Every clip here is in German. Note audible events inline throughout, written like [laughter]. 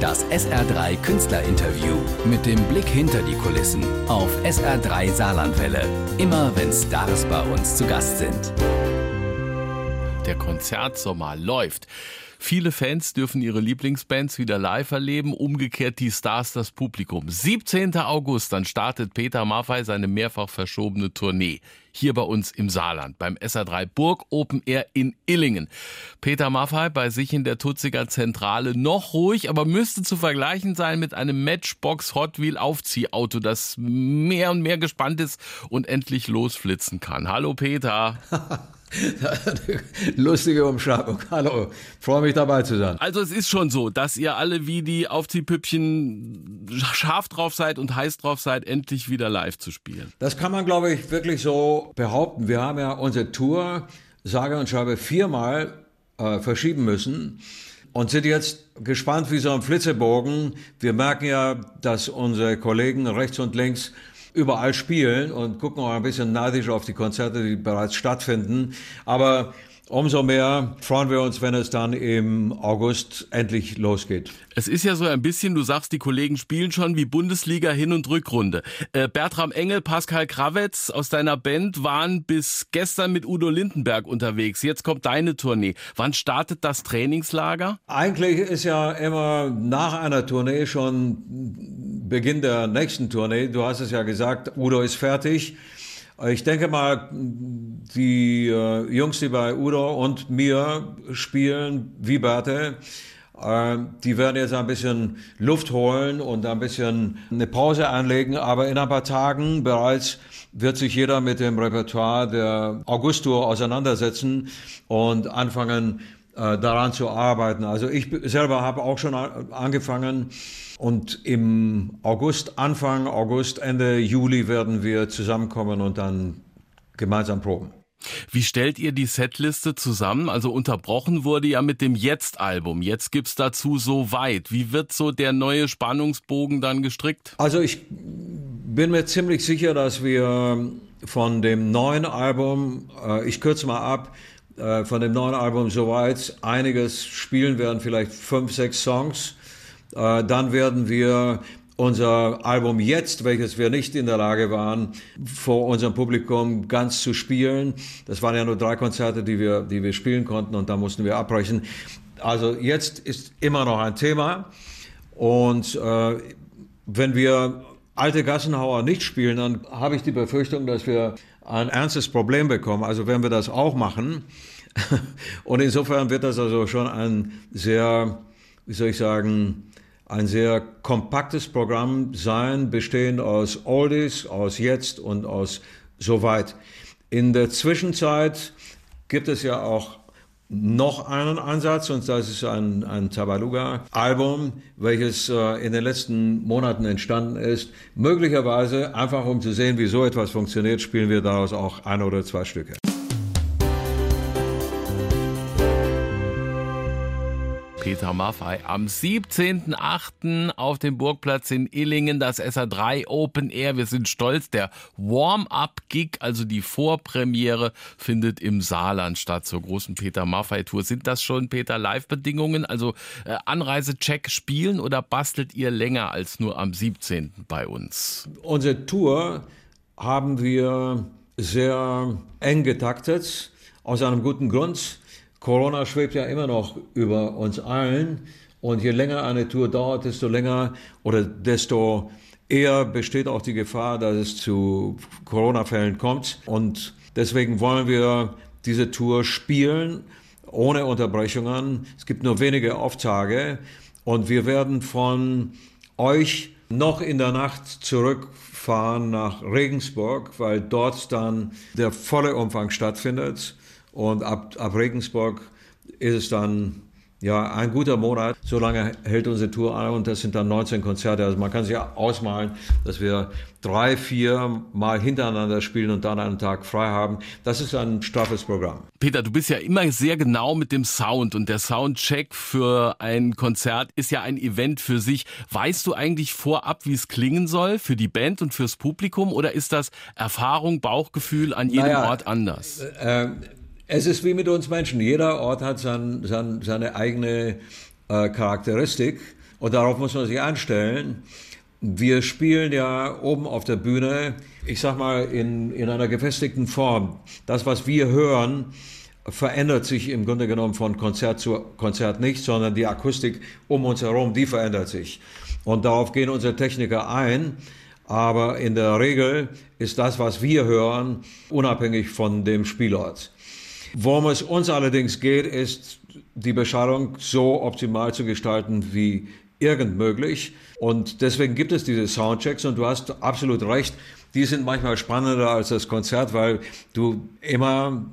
Das SR3 Künstlerinterview mit dem Blick hinter die Kulissen auf SR3 Saarlandwelle. Immer wenn Stars bei uns zu Gast sind. Der Konzertsommer läuft. Viele Fans dürfen ihre Lieblingsbands wieder live erleben, umgekehrt die Stars das Publikum. 17. August, dann startet Peter Maffay seine mehrfach verschobene Tournee. Hier bei uns im Saarland, beim SA3 Burg Open Air in Illingen. Peter Maffay bei sich in der Tutziger Zentrale noch ruhig, aber müsste zu vergleichen sein mit einem Matchbox Hot Wheel Aufziehauto, das mehr und mehr gespannt ist und endlich losflitzen kann. Hallo Peter. [laughs] Lustige Umschreibung. Hallo, freue mich dabei zu sein. Also es ist schon so, dass ihr alle wie die Aufziehpüppchen scharf drauf seid und heiß drauf seid, endlich wieder live zu spielen. Das kann man, glaube ich, wirklich so behaupten. Wir haben ja unsere Tour, sage und schreibe, viermal äh, verschieben müssen und sind jetzt gespannt wie so ein Flitzebogen. Wir merken ja, dass unsere Kollegen rechts und links überall spielen und gucken auch ein bisschen neidisch auf die Konzerte, die bereits stattfinden. Aber Umso mehr freuen wir uns, wenn es dann im August endlich losgeht. Es ist ja so ein bisschen, du sagst, die Kollegen spielen schon wie Bundesliga Hin- und Rückrunde. Äh, Bertram Engel, Pascal Krawetz aus deiner Band waren bis gestern mit Udo Lindenberg unterwegs. Jetzt kommt deine Tournee. Wann startet das Trainingslager? Eigentlich ist ja immer nach einer Tournee schon Beginn der nächsten Tournee. Du hast es ja gesagt, Udo ist fertig. Ich denke mal, die äh, Jungs, die bei Udo und mir spielen, wie Berthe, äh, die werden jetzt ein bisschen Luft holen und ein bisschen eine Pause einlegen, aber in ein paar Tagen bereits wird sich jeder mit dem Repertoire der August-Tour auseinandersetzen und anfangen, daran zu arbeiten. Also ich selber habe auch schon angefangen, und im August, Anfang August, Ende Juli werden wir zusammenkommen und dann gemeinsam proben. Wie stellt ihr die Setliste zusammen? Also unterbrochen wurde ja mit dem Jetzt-Album. Jetzt gibt's dazu so weit. Wie wird so der neue Spannungsbogen dann gestrickt? Also ich bin mir ziemlich sicher, dass wir von dem neuen Album, äh, ich kürze mal ab, äh, von dem neuen Album soweit einiges spielen werden, vielleicht fünf, sechs Songs äh, dann werden wir unser Album jetzt, welches wir nicht in der Lage waren, vor unserem Publikum ganz zu spielen. Das waren ja nur drei Konzerte, die wir, die wir spielen konnten und da mussten wir abbrechen. Also jetzt ist immer noch ein Thema und äh, wenn wir alte Gassenhauer nicht spielen, dann habe ich die Befürchtung, dass wir ein ernstes Problem bekommen. Also wenn wir das auch machen [laughs] und insofern wird das also schon ein sehr, wie soll ich sagen, ein sehr kompaktes Programm sein, bestehend aus Oldies, aus Jetzt und aus Soweit. In der Zwischenzeit gibt es ja auch noch einen Ansatz und das ist ein, ein Tabaluga-Album, welches äh, in den letzten Monaten entstanden ist. Möglicherweise, einfach um zu sehen, wie so etwas funktioniert, spielen wir daraus auch ein oder zwei Stücke. Peter Maffei. Am 17.08. auf dem Burgplatz in Illingen das SA3 Open Air. Wir sind stolz. Der Warm-up-Gig, also die Vorpremiere, findet im Saarland statt zur großen Peter Maffei-Tour. Sind das schon, Peter, Live-Bedingungen? Also äh, Anreisecheck spielen oder bastelt ihr länger als nur am 17. bei uns? Unsere Tour haben wir sehr eng getaktet, aus einem guten Grund. Corona schwebt ja immer noch über uns allen. Und je länger eine Tour dauert, desto länger oder desto eher besteht auch die Gefahr, dass es zu Corona-Fällen kommt. Und deswegen wollen wir diese Tour spielen ohne Unterbrechungen. Es gibt nur wenige Auftage. Und wir werden von euch noch in der Nacht zurückfahren nach Regensburg, weil dort dann der volle Umfang stattfindet. Und ab, ab Regensburg ist es dann ja, ein guter Monat. So lange hält unsere Tour an und das sind dann 19 Konzerte. Also man kann sich ausmalen, dass wir drei, vier Mal hintereinander spielen und dann einen Tag frei haben. Das ist ein straffes Programm. Peter, du bist ja immer sehr genau mit dem Sound und der Soundcheck für ein Konzert ist ja ein Event für sich. Weißt du eigentlich vorab, wie es klingen soll für die Band und fürs Publikum oder ist das Erfahrung, Bauchgefühl an jedem naja, Ort anders? Äh, es ist wie mit uns Menschen. Jeder Ort hat sein, sein, seine eigene äh, Charakteristik. Und darauf muss man sich einstellen. Wir spielen ja oben auf der Bühne, ich sag mal, in, in einer gefestigten Form. Das, was wir hören, verändert sich im Grunde genommen von Konzert zu Konzert nicht, sondern die Akustik um uns herum, die verändert sich. Und darauf gehen unsere Techniker ein. Aber in der Regel ist das, was wir hören, unabhängig von dem Spielort. Worum es uns allerdings geht, ist, die Beschallung so optimal zu gestalten wie irgend möglich. Und deswegen gibt es diese Soundchecks und du hast absolut recht die sind manchmal spannender als das Konzert, weil du immer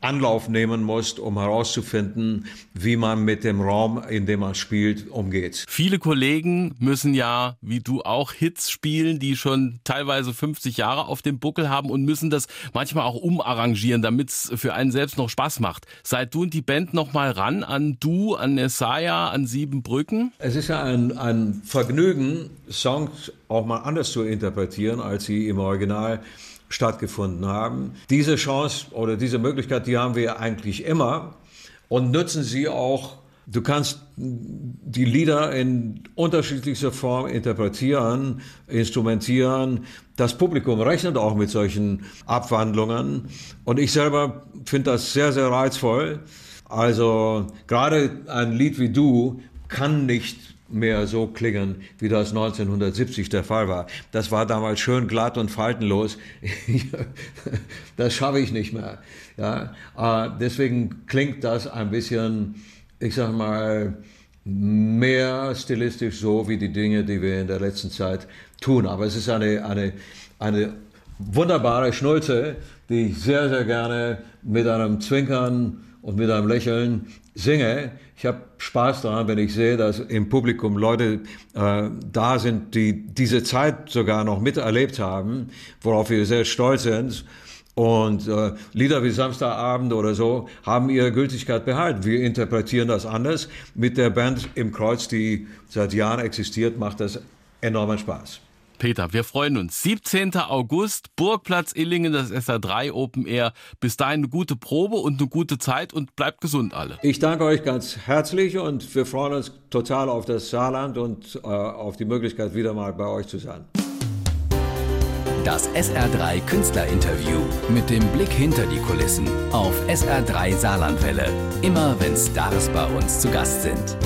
Anlauf nehmen musst, um herauszufinden, wie man mit dem Raum, in dem man spielt, umgeht. Viele Kollegen müssen ja, wie du auch, Hits spielen, die schon teilweise 50 Jahre auf dem Buckel haben und müssen das manchmal auch umarrangieren, damit es für einen selbst noch Spaß macht. Seid du und die Band noch mal ran an Du, an Nesaya, an Siebenbrücken? Es ist ja ein, ein Vergnügen, Songs auch mal anders zu interpretieren, als sie im Original stattgefunden haben. Diese Chance oder diese Möglichkeit, die haben wir eigentlich immer und nutzen sie auch. Du kannst die Lieder in unterschiedlichster Form interpretieren, instrumentieren. Das Publikum rechnet auch mit solchen Abwandlungen. Und ich selber finde das sehr, sehr reizvoll. Also gerade ein Lied wie du kann nicht mehr so klingen, wie das 1970 der Fall war. Das war damals schön glatt und faltenlos. [laughs] das schaffe ich nicht mehr. Ja, äh, deswegen klingt das ein bisschen, ich sag mal, mehr stilistisch so wie die Dinge, die wir in der letzten Zeit tun. Aber es ist eine, eine, eine wunderbare Schnulze, die ich sehr, sehr gerne mit einem Zwinkern und mit einem Lächeln singe. Ich habe Spaß daran, wenn ich sehe, dass im Publikum Leute äh, da sind, die diese Zeit sogar noch miterlebt haben, worauf wir sehr stolz sind. Und äh, Lieder wie Samstagabend oder so haben ihre Gültigkeit behalten. Wir interpretieren das anders. Mit der Band im Kreuz, die seit Jahren existiert, macht das enormen Spaß. Peter, wir freuen uns. 17. August, Burgplatz Illingen, das SA3 Open Air. Bis dahin eine gute Probe und eine gute Zeit und bleibt gesund alle. Ich danke euch ganz herzlich und wir freuen uns total auf das Saarland und äh, auf die Möglichkeit, wieder mal bei euch zu sein. Das SR3 Künstlerinterview mit dem Blick hinter die Kulissen auf SR3 Saarlandwelle. Immer wenn Stars bei uns zu Gast sind.